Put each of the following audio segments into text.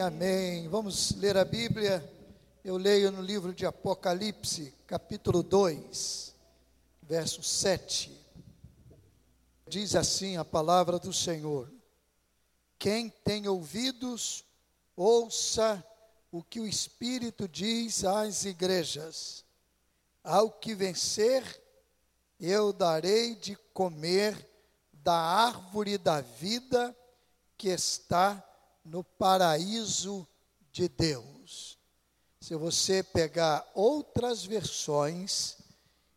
Amém. Vamos ler a Bíblia. Eu leio no livro de Apocalipse, capítulo 2, verso 7. Diz assim a palavra do Senhor: Quem tem ouvidos, ouça o que o Espírito diz às igrejas. Ao que vencer, eu darei de comer da árvore da vida que está no paraíso de Deus. Se você pegar outras versões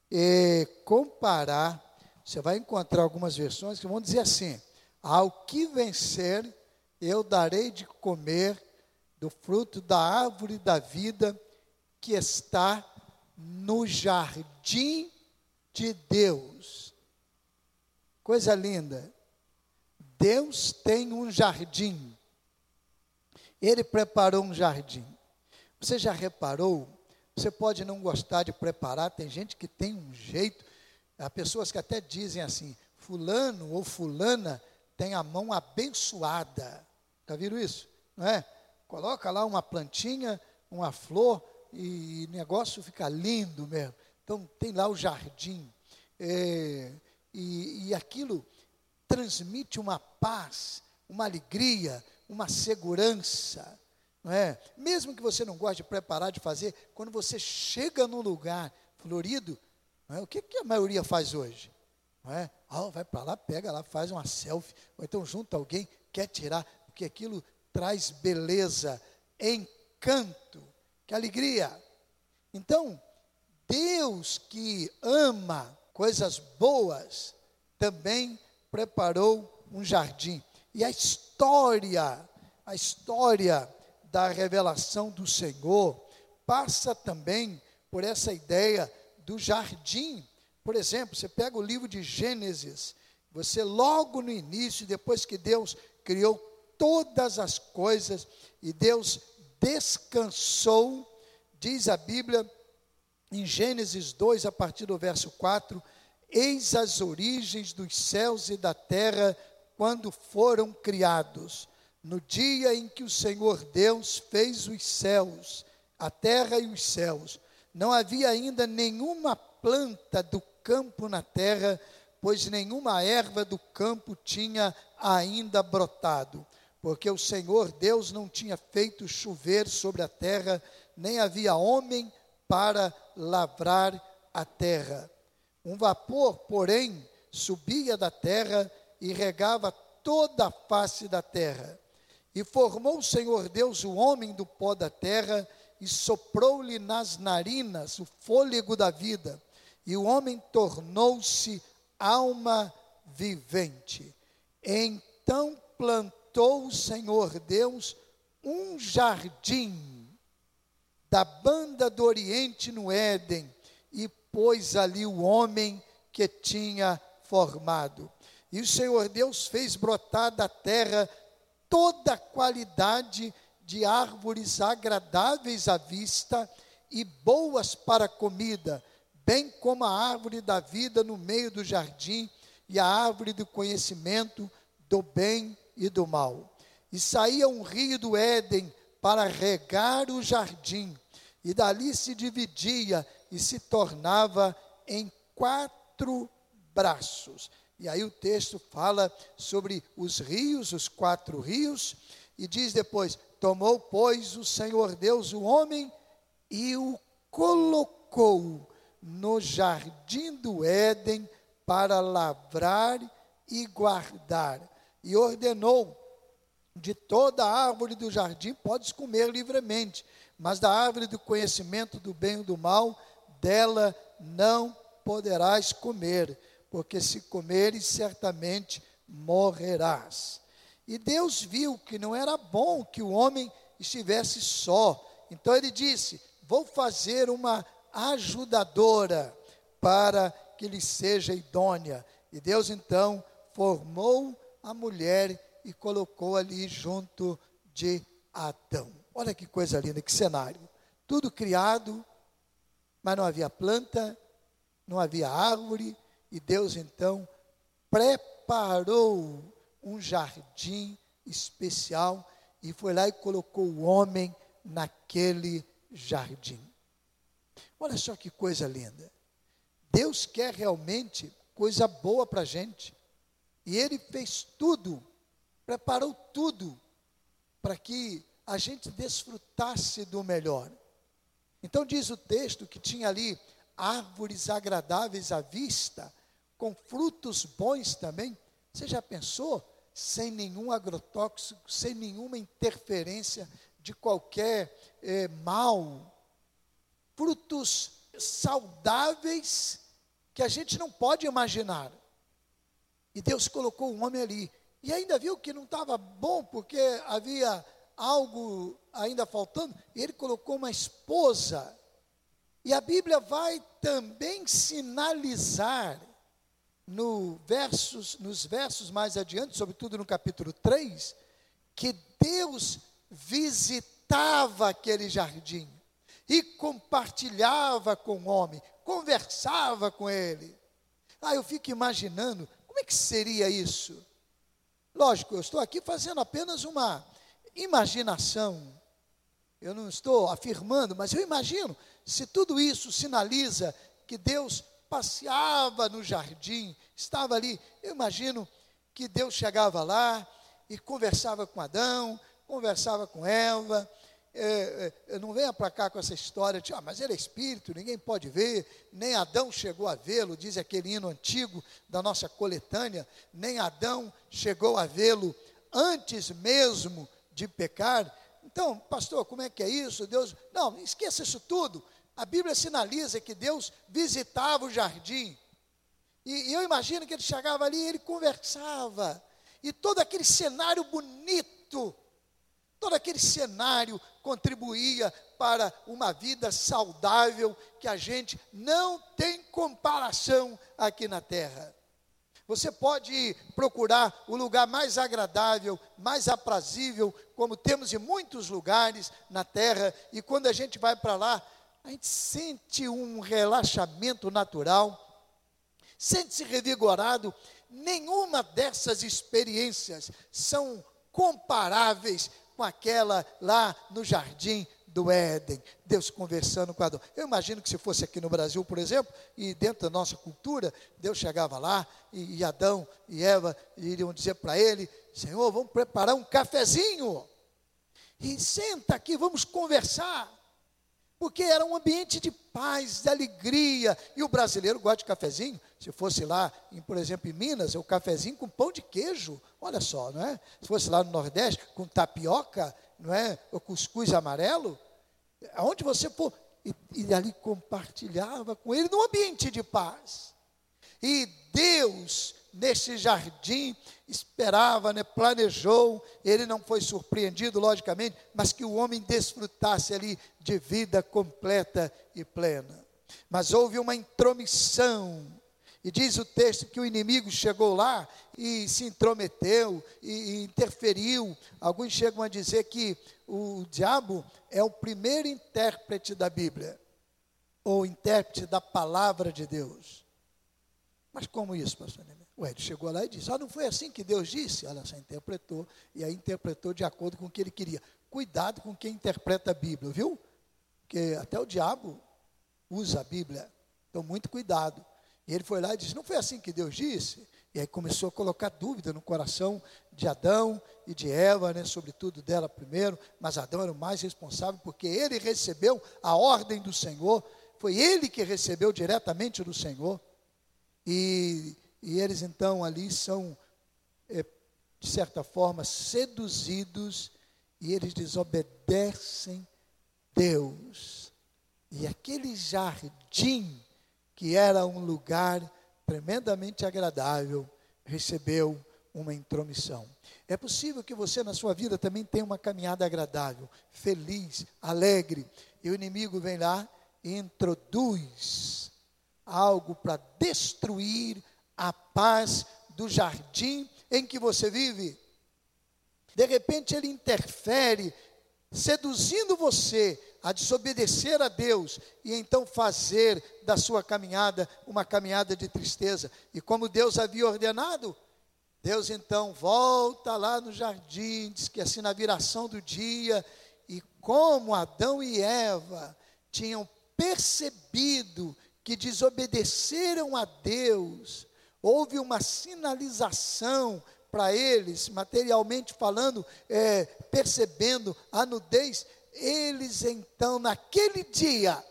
e comparar, você vai encontrar algumas versões que vão dizer assim: ao que vencer, eu darei de comer do fruto da árvore da vida que está no jardim de Deus. Coisa linda. Deus tem um jardim. Ele preparou um jardim. Você já reparou? Você pode não gostar de preparar, tem gente que tem um jeito, há pessoas que até dizem assim: Fulano ou Fulana tem a mão abençoada. Já viram isso? Não é? Coloca lá uma plantinha, uma flor e o negócio fica lindo mesmo. Então tem lá o jardim. É, e, e aquilo transmite uma paz, uma alegria, uma segurança, não é? Mesmo que você não goste de preparar, de fazer, quando você chega num lugar florido, é? o que, que a maioria faz hoje? Não é? Ah, vai para lá, pega lá, faz uma selfie, ou então junta alguém, quer tirar, porque aquilo traz beleza, encanto, que alegria. Então, Deus que ama coisas boas, também preparou um jardim. E a história, a história da revelação do Senhor passa também por essa ideia do jardim. Por exemplo, você pega o livro de Gênesis, você logo no início, depois que Deus criou todas as coisas e Deus descansou, diz a Bíblia em Gênesis 2, a partir do verso 4, eis as origens dos céus e da terra quando foram criados, no dia em que o Senhor Deus fez os céus, a terra e os céus, não havia ainda nenhuma planta do campo na terra, pois nenhuma erva do campo tinha ainda brotado, porque o Senhor Deus não tinha feito chover sobre a terra, nem havia homem para lavrar a terra. Um vapor, porém, subia da terra e regava toda a face da terra. E formou o Senhor Deus o homem do pó da terra e soprou-lhe nas narinas o fôlego da vida, e o homem tornou-se alma vivente. Então plantou o Senhor Deus um jardim da banda do Oriente no Éden e pôs ali o homem que tinha formado. E o Senhor Deus fez brotar da terra toda qualidade de árvores agradáveis à vista e boas para comida, bem como a árvore da vida no meio do jardim e a árvore do conhecimento do bem e do mal. E saía um rio do Éden para regar o jardim, e dali se dividia e se tornava em quatro braços. E aí o texto fala sobre os rios, os quatro rios, e diz depois: Tomou, pois, o Senhor Deus o homem e o colocou no jardim do Éden para lavrar e guardar. E ordenou: de toda árvore do jardim podes comer livremente, mas da árvore do conhecimento do bem e do mal, dela não poderás comer porque se comeres, certamente morrerás. E Deus viu que não era bom que o homem estivesse só. Então ele disse: Vou fazer uma ajudadora para que lhe seja idônea. E Deus então formou a mulher e colocou ali junto de Adão. Olha que coisa linda, que cenário. Tudo criado, mas não havia planta, não havia árvore, e Deus então preparou um jardim especial e foi lá e colocou o homem naquele jardim. Olha só que coisa linda. Deus quer realmente coisa boa para a gente. E Ele fez tudo, preparou tudo para que a gente desfrutasse do melhor. Então diz o texto que tinha ali árvores agradáveis à vista, com frutos bons também. Você já pensou? Sem nenhum agrotóxico, sem nenhuma interferência de qualquer eh, mal. Frutos saudáveis que a gente não pode imaginar. E Deus colocou um homem ali. E ainda viu que não estava bom, porque havia algo ainda faltando. E ele colocou uma esposa. E a Bíblia vai também sinalizar no versos, nos versos mais adiante, sobretudo no capítulo 3, que Deus visitava aquele jardim e compartilhava com o homem, conversava com ele. Ah, eu fico imaginando, como é que seria isso? Lógico, eu estou aqui fazendo apenas uma imaginação. Eu não estou afirmando, mas eu imagino se tudo isso sinaliza que Deus passeava no jardim, estava ali, eu imagino que Deus chegava lá e conversava com Adão, conversava com Eva, é, é, não venha para cá com essa história de, ah, mas ele é espírito, ninguém pode ver, nem Adão chegou a vê-lo, diz aquele hino antigo da nossa coletânea, nem Adão chegou a vê-lo antes mesmo de pecar. Então, pastor, como é que é isso? Deus, não, esqueça isso tudo. A Bíblia sinaliza que Deus visitava o jardim. E, eu imagino que ele chegava ali e ele conversava. E todo aquele cenário bonito Todo aquele cenário contribuía para uma vida saudável que a gente não tem comparação aqui na terra. Você pode procurar o lugar mais agradável, mais aprazível, como temos em muitos lugares na terra, e quando a gente vai para lá, a gente sente um relaxamento natural, sente-se revigorado. Nenhuma dessas experiências são comparáveis com aquela lá no jardim do Éden, Deus conversando com Adão. Eu imagino que se fosse aqui no Brasil, por exemplo, e dentro da nossa cultura, Deus chegava lá e, e Adão e Eva iriam dizer para ele: Senhor, vamos preparar um cafezinho. E senta aqui, vamos conversar porque era um ambiente de paz, de alegria. E o brasileiro gosta de cafezinho. Se fosse lá, em, por exemplo, em Minas, é o cafezinho com pão de queijo. Olha só, não é? Se fosse lá no Nordeste, com tapioca, não é? O cuscuz amarelo. Aonde você for. E, e ali compartilhava com ele num ambiente de paz. E Deus neste jardim, esperava, né, planejou, ele não foi surpreendido, logicamente, mas que o homem desfrutasse ali de vida completa e plena. Mas houve uma intromissão, e diz o texto que o inimigo chegou lá e se intrometeu e, interferiu. Alguns chegam a dizer que o diabo é o primeiro intérprete da Bíblia, ou intérprete da palavra de Deus. Mas como isso, pastor Neymar? O Ed chegou lá e disse: Ah, não foi assim que Deus disse? Ela só interpretou, e aí interpretou de acordo com o que ele queria. Cuidado com quem interpreta a Bíblia, viu? Porque até o diabo usa a Bíblia. Então, muito cuidado. E ele foi lá e disse: Não foi assim que Deus disse? E aí começou a colocar dúvida no coração de Adão e de Eva, né, sobretudo dela primeiro, mas Adão era o mais responsável, porque ele recebeu a ordem do Senhor, foi ele que recebeu diretamente do Senhor. E e eles então ali são, é, de certa forma, seduzidos e eles desobedecem Deus. E aquele jardim, que era um lugar tremendamente agradável, recebeu uma intromissão. É possível que você na sua vida também tenha uma caminhada agradável, feliz, alegre, e o inimigo vem lá e introduz algo para destruir a paz do jardim em que você vive. De repente ele interfere, seduzindo você a desobedecer a Deus e então fazer da sua caminhada uma caminhada de tristeza. E como Deus havia ordenado, Deus então volta lá no jardim, diz que assim na viração do dia, e como Adão e Eva tinham percebido que desobedeceram a Deus, houve uma sinalização para eles, materialmente falando, é, percebendo a nudez, eles então, naquele dia,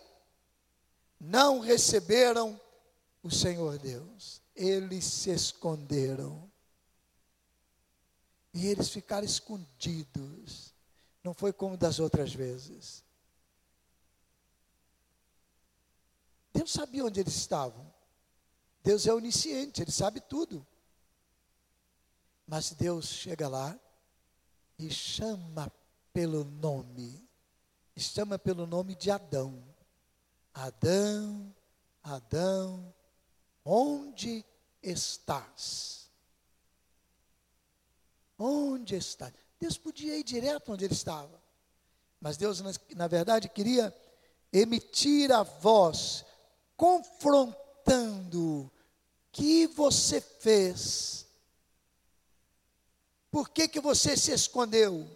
não receberam o Senhor Deus, eles se esconderam. E eles ficaram escondidos. Não foi como das outras vezes. Deus sabia onde eles estavam. Deus é onisciente, Ele sabe tudo. Mas Deus chega lá e chama pelo nome. Chama pelo nome de Adão. Adão, Adão, onde estás? Onde estás? Deus podia ir direto onde ele estava. Mas Deus, na verdade, queria emitir a voz, confrontando o que você fez por que, que você se escondeu?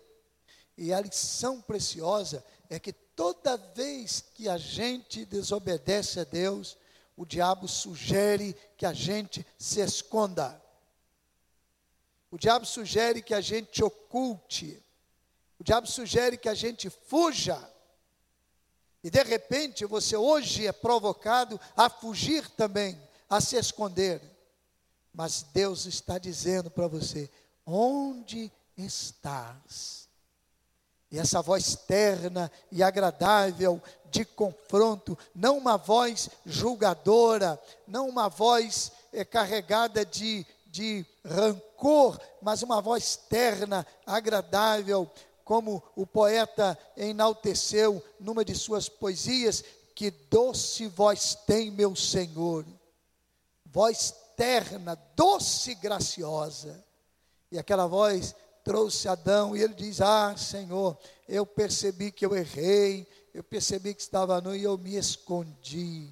E a lição preciosa é que toda vez que a gente desobedece a Deus, o diabo sugere que a gente se esconda. O diabo sugere que a gente oculte. O diabo sugere que a gente fuja. E de repente você hoje é provocado a fugir também, a se esconder. Mas Deus está dizendo para você: onde estás? E essa voz terna e agradável de confronto, não uma voz julgadora, não uma voz é, carregada de, de rancor, mas uma voz terna, agradável, como o poeta enalteceu numa de suas poesias, que doce voz tem meu Senhor, voz terna, doce e graciosa. E aquela voz trouxe Adão e ele diz: Ah, Senhor, eu percebi que eu errei, eu percebi que estava nu e eu me escondi.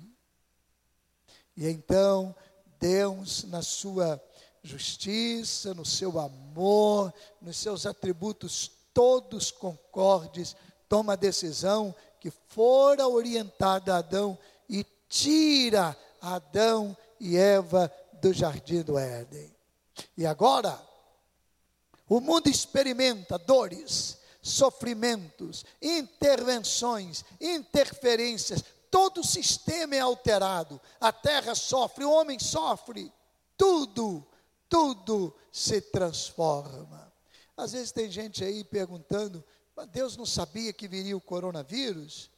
E então Deus, na sua justiça, no seu amor, nos seus atributos todos concordes, toma a decisão que fora orientada a Adão e tira Adão e Eva do jardim do Éden. E agora, o mundo experimenta dores, sofrimentos, intervenções, interferências, todo o sistema é alterado. A terra sofre, o homem sofre, tudo, tudo se transforma. Às vezes tem gente aí perguntando: Deus não sabia que viria o coronavírus?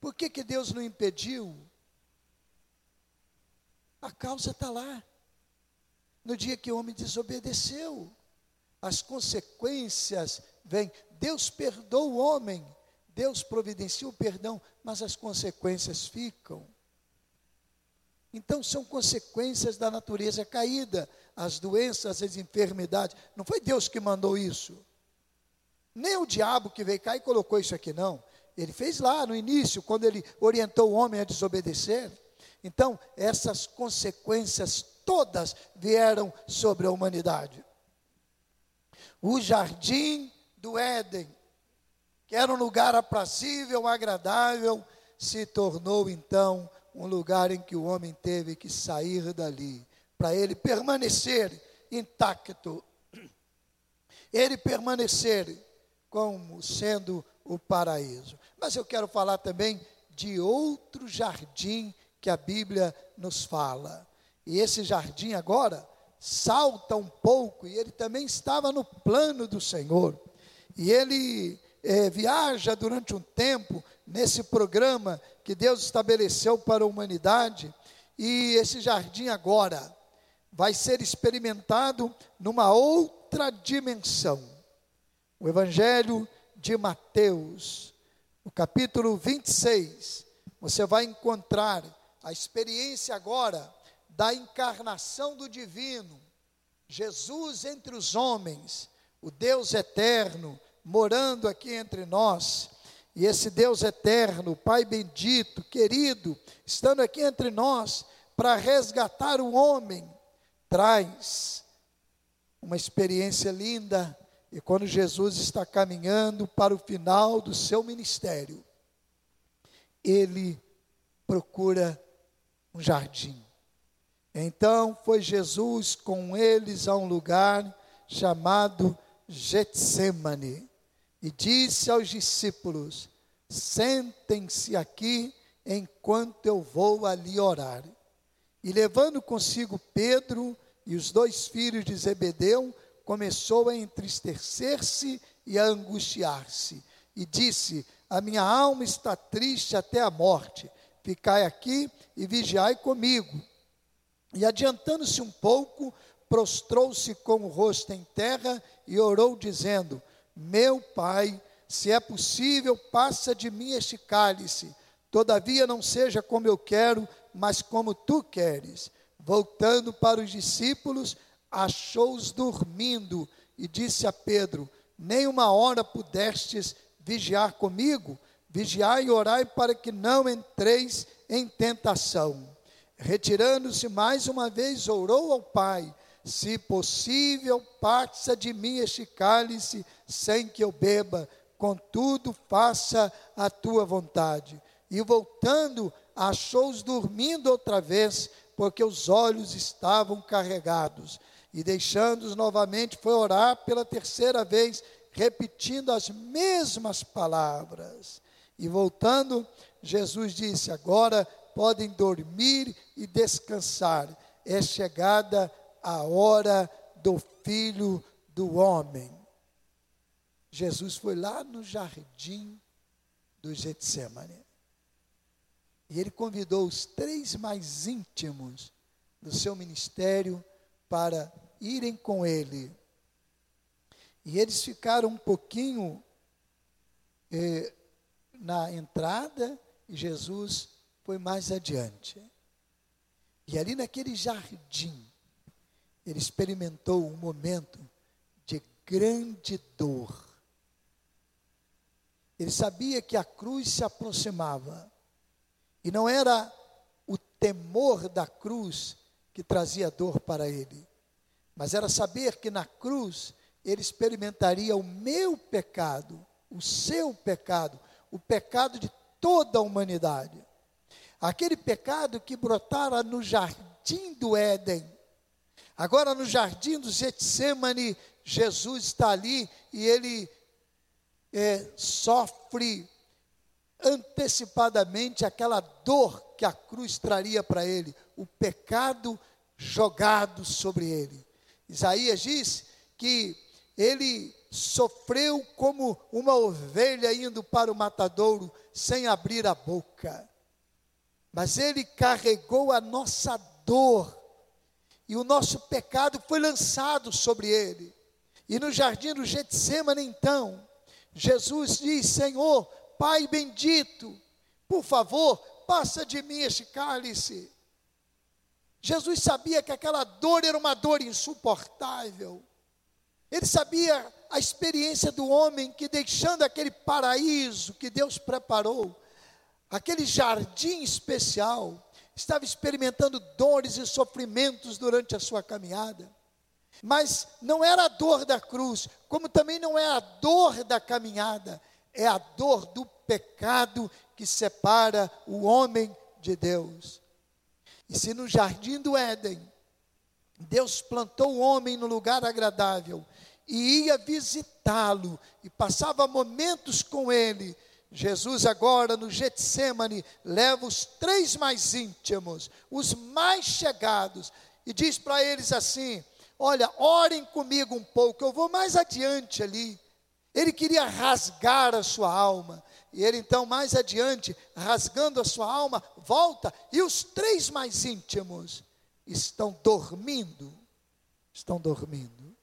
Por que, que Deus não impediu? A causa está lá. No dia que o homem desobedeceu as consequências vêm. Deus perdoa o homem, Deus providencia o perdão, mas as consequências ficam. Então são consequências da natureza caída, as doenças, as enfermidades. Não foi Deus que mandou isso. Nem o diabo que veio cá e colocou isso aqui, não. Ele fez lá no início, quando ele orientou o homem a desobedecer. Então, essas consequências todas vieram sobre a humanidade. O jardim do Éden, que era um lugar aprazível, agradável, se tornou então um lugar em que o homem teve que sair dali, para ele permanecer intacto, ele permanecer como sendo o paraíso. Mas eu quero falar também de outro jardim que a Bíblia nos fala. E esse jardim agora salta um pouco, e ele também estava no plano do Senhor. E ele é, viaja durante um tempo nesse programa que Deus estabeleceu para a humanidade, e esse jardim agora vai ser experimentado numa outra dimensão. O Evangelho de Mateus, no capítulo 26, você vai encontrar a experiência agora da encarnação do divino, Jesus entre os homens, o Deus eterno, morando aqui entre nós, e esse Deus eterno, Pai bendito, querido, estando aqui entre nós para resgatar o homem, traz uma experiência linda. E quando Jesus está caminhando para o final do seu ministério, ele procura um jardim. Então foi Jesus com eles a um lugar chamado Getsemane e disse aos discípulos: Sentem-se aqui enquanto eu vou ali orar. E levando consigo Pedro e os dois filhos de Zebedeu, começou a entristecer-se e a angustiar-se. E disse: A minha alma está triste até a morte. Ficai aqui e vigiai comigo. E adiantando-se um pouco, prostrou-se com o rosto em terra e orou, dizendo: Meu pai, se é possível, passa de mim este cálice. Todavia não seja como eu quero, mas como tu queres. Voltando para os discípulos, achou-os dormindo e disse a Pedro: Nem uma hora pudestes vigiar comigo? Vigiai e orai para que não entreis em tentação. Retirando-se mais uma vez, orou ao Pai: Se possível, passa de mim este cálice sem que eu beba, contudo, faça a tua vontade. E voltando, achou-os dormindo outra vez, porque os olhos estavam carregados. E deixando-os novamente, foi orar pela terceira vez, repetindo as mesmas palavras. E voltando, Jesus disse: Agora podem dormir e descansar. É chegada a hora do filho do homem. Jesus foi lá no jardim do Getsemane. E ele convidou os três mais íntimos do seu ministério para irem com ele. E eles ficaram um pouquinho eh, na entrada e Jesus foi mais adiante. E ali naquele jardim, ele experimentou um momento de grande dor. Ele sabia que a cruz se aproximava. E não era o temor da cruz que trazia dor para ele, mas era saber que na cruz ele experimentaria o meu pecado, o seu pecado, o pecado de toda a humanidade. Aquele pecado que brotara no jardim do Éden. Agora no jardim do Getsemane, Jesus está ali e ele é, sofre antecipadamente aquela dor que a cruz traria para ele, o pecado jogado sobre ele. Isaías diz que ele sofreu como uma ovelha indo para o matadouro sem abrir a boca. Mas ele carregou a nossa dor e o nosso pecado foi lançado sobre ele. E no jardim do Getsemane então, Jesus diz: Senhor, Pai bendito, por favor, passa de mim este cálice. Jesus sabia que aquela dor era uma dor insuportável. Ele sabia a experiência do homem que, deixando aquele paraíso que Deus preparou, aquele jardim especial, estava experimentando dores e sofrimentos durante a sua caminhada. Mas não era a dor da cruz, como também não é a dor da caminhada, é a dor do pecado que separa o homem de Deus. E se no jardim do Éden, Deus plantou o homem no lugar agradável e ia visitá-lo e passava momentos com ele, Jesus agora no Getsemane leva os três mais íntimos, os mais chegados, e diz para eles assim: Olha, orem comigo um pouco, eu vou mais adiante ali. Ele queria rasgar a sua alma. E ele então, mais adiante, rasgando a sua alma, volta, e os três mais íntimos estão dormindo. Estão dormindo.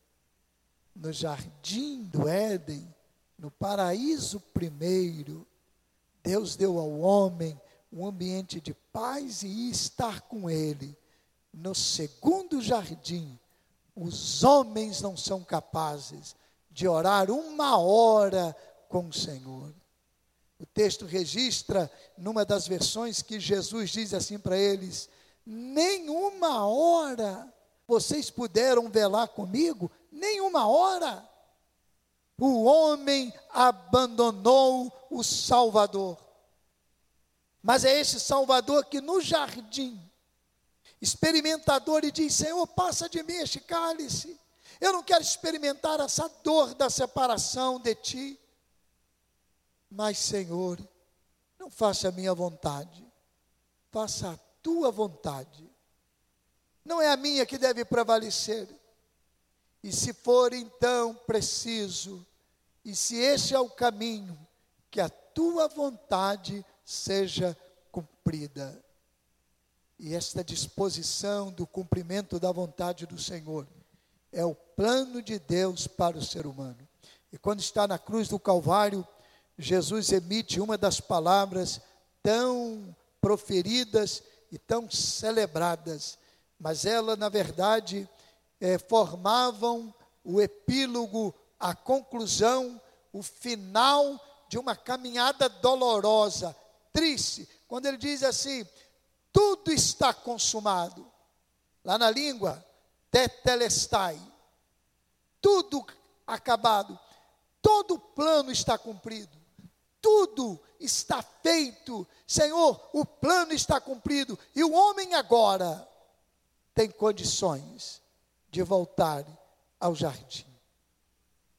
No jardim do Éden, no paraíso primeiro, Deus deu ao homem um ambiente de paz e estar com ele. No segundo jardim, os homens não são capazes de orar uma hora com o Senhor. O texto registra, numa das versões, que Jesus diz assim para eles: Nenhuma hora vocês puderam velar comigo, nenhuma hora. O homem abandonou o Salvador. Mas é esse Salvador que no jardim, experimentador, e diz: Senhor, passa de mim este cálice. Eu não quero experimentar essa dor da separação de ti. Mas, Senhor, não faça a minha vontade, faça a tua vontade. Não é a minha que deve prevalecer. E se for então preciso, e se este é o caminho, que a tua vontade seja cumprida. E esta disposição do cumprimento da vontade do Senhor é o plano de Deus para o ser humano. E quando está na cruz do Calvário, Jesus emite uma das palavras tão proferidas e tão celebradas, mas ela, na verdade, é, formavam o epílogo, a conclusão, o final de uma caminhada dolorosa, triste, quando ele diz assim: tudo está consumado. Lá na língua, tetelestai. Tudo acabado. Todo plano está cumprido. Tudo está feito. Senhor, o plano está cumprido. E o homem agora tem condições de voltar ao jardim.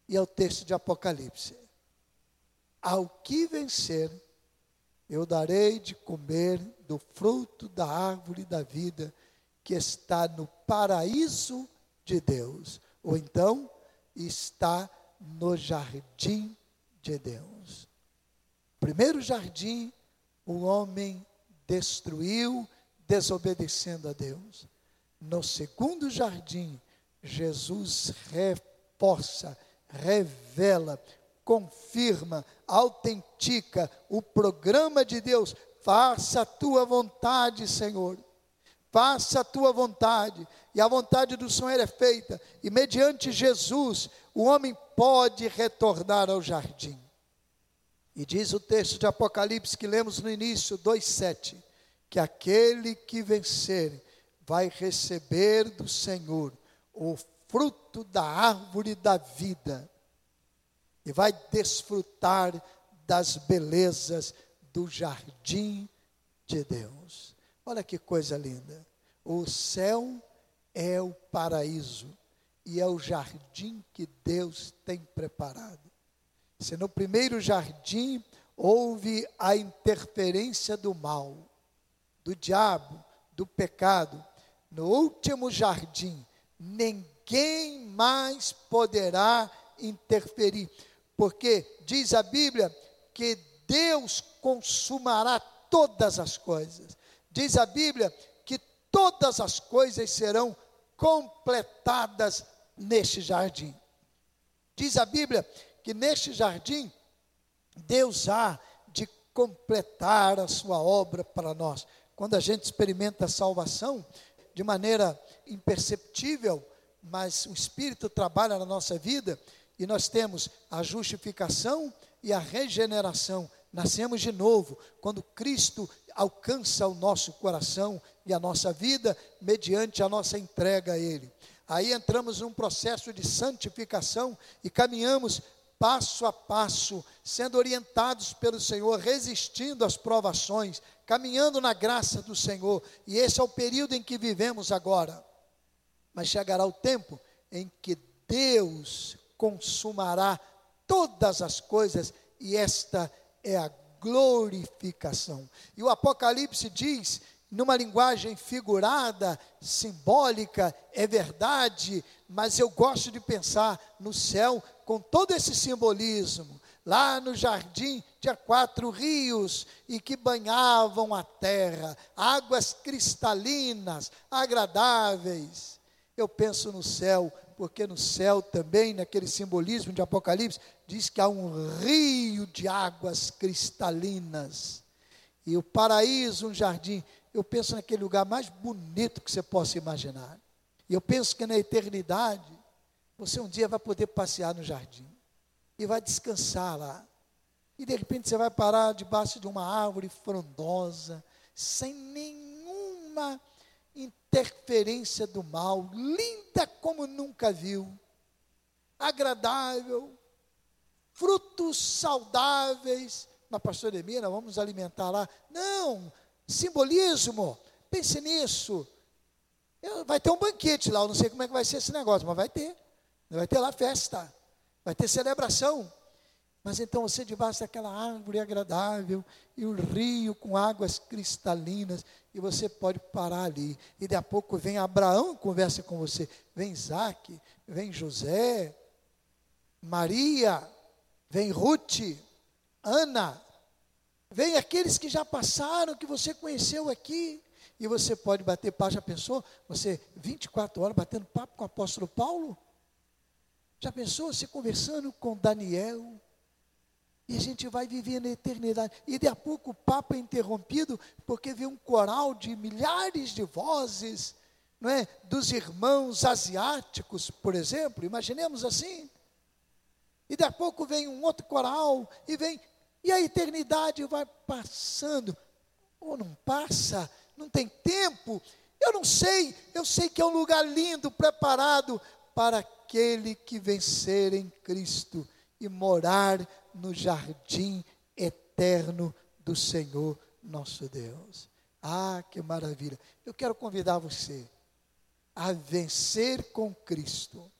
E é o texto de Apocalipse. Ao que vencer, eu darei de comer do fruto da árvore da vida que está no paraíso de Deus, ou então está no jardim de Deus. Primeiro jardim, o homem destruiu, desobedecendo a Deus. No segundo jardim, Jesus reforça, revela confirma, autentica o programa de Deus. Faça a tua vontade, Senhor. Faça a tua vontade. E a vontade do Senhor é feita. E mediante Jesus, o homem pode retornar ao jardim. E diz o texto de Apocalipse que lemos no início, 2,7, que aquele que vencer vai receber do Senhor o fruto da árvore da vida e vai desfrutar das belezas do jardim de Deus. Olha que coisa linda. O céu é o paraíso e é o jardim que Deus tem preparado. Se no primeiro jardim houve a interferência do mal, do diabo, do pecado, no último jardim, ninguém mais poderá interferir porque diz a Bíblia que Deus consumará todas as coisas. Diz a Bíblia que todas as coisas serão completadas neste jardim. Diz a Bíblia que neste jardim Deus há de completar a sua obra para nós. Quando a gente experimenta a salvação de maneira imperceptível, mas o Espírito trabalha na nossa vida, e nós temos a justificação e a regeneração. Nascemos de novo quando Cristo alcança o nosso coração e a nossa vida mediante a nossa entrega a Ele. Aí entramos num processo de santificação e caminhamos passo a passo, sendo orientados pelo Senhor, resistindo às provações, caminhando na graça do Senhor. E esse é o período em que vivemos agora. Mas chegará o tempo em que Deus consumará todas as coisas, e esta é a glorificação. E o Apocalipse diz, numa linguagem figurada, simbólica, é verdade, mas eu gosto de pensar no céu com todo esse simbolismo. Lá no jardim tinha quatro rios e que banhavam a terra, águas cristalinas, agradáveis. Eu penso no céu porque no céu também, naquele simbolismo de Apocalipse, diz que há um rio de águas cristalinas. E o paraíso, um jardim. Eu penso naquele lugar mais bonito que você possa imaginar. E eu penso que na eternidade, você um dia vai poder passear no jardim. E vai descansar lá. E de repente você vai parar debaixo de uma árvore frondosa, sem nenhuma interferência do mal, linda como nunca viu. agradável, frutos saudáveis. Mas, pastor Emira, vamos alimentar lá. Não, simbolismo, pense nisso. Vai ter um banquete lá, eu não sei como é que vai ser esse negócio, mas vai ter. Vai ter lá festa, vai ter celebração. Mas então você debaixo daquela árvore agradável e o rio com águas cristalinas, e você pode parar ali. E daqui a pouco vem Abraão conversa com você, vem Isaac, vem José, Maria, vem Ruth, Ana, vem aqueles que já passaram, que você conheceu aqui. E você pode bater papo, já pensou? Você 24 horas batendo papo com o apóstolo Paulo? Já pensou você conversando com Daniel? E a gente vai viver na eternidade. E de a pouco o papo é interrompido, porque vem um coral de milhares de vozes, não é? Dos irmãos asiáticos, por exemplo, imaginemos assim. E de a pouco vem um outro coral, e vem, e a eternidade vai passando. Ou não passa, não tem tempo. Eu não sei, eu sei que é um lugar lindo, preparado para aquele que vencer em Cristo e morar no jardim eterno do Senhor nosso Deus. Ah, que maravilha! Eu quero convidar você a vencer com Cristo,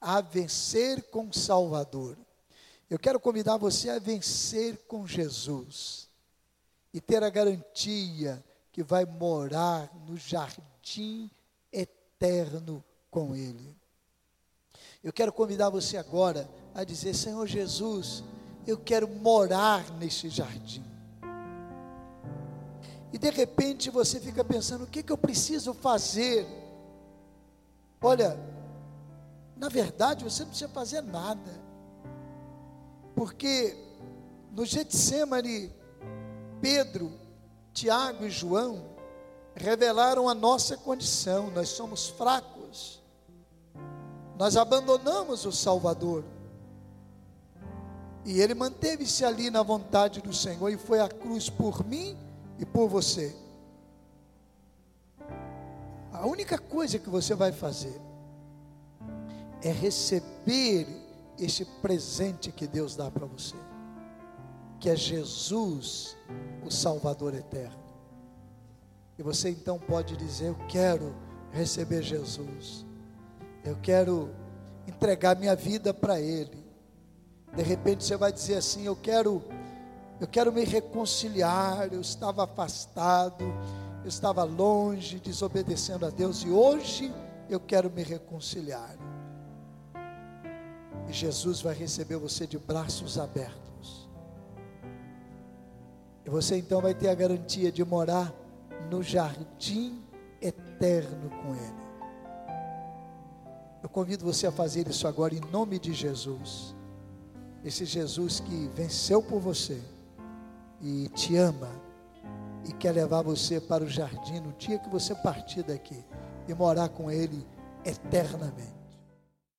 a vencer com Salvador. Eu quero convidar você a vencer com Jesus e ter a garantia que vai morar no jardim eterno com Ele. Eu quero convidar você agora a dizer: Senhor Jesus, eu quero morar neste jardim. E de repente você fica pensando: o que, que eu preciso fazer? Olha, na verdade você não precisa fazer nada, porque no Getsemane, Pedro, Tiago e João revelaram a nossa condição, nós somos fracos, nós abandonamos o Salvador. E ele manteve-se ali na vontade do Senhor e foi à cruz por mim e por você. A única coisa que você vai fazer é receber este presente que Deus dá para você, que é Jesus, o Salvador eterno. E você então pode dizer: Eu quero receber Jesus, eu quero entregar minha vida para Ele. De repente você vai dizer assim: Eu quero, eu quero me reconciliar. Eu estava afastado, eu estava longe, desobedecendo a Deus, e hoje eu quero me reconciliar. E Jesus vai receber você de braços abertos. E você então vai ter a garantia de morar no jardim eterno com Ele. Eu convido você a fazer isso agora em nome de Jesus esse Jesus que venceu por você e te ama e quer levar você para o jardim no dia que você partir daqui e morar com Ele eternamente.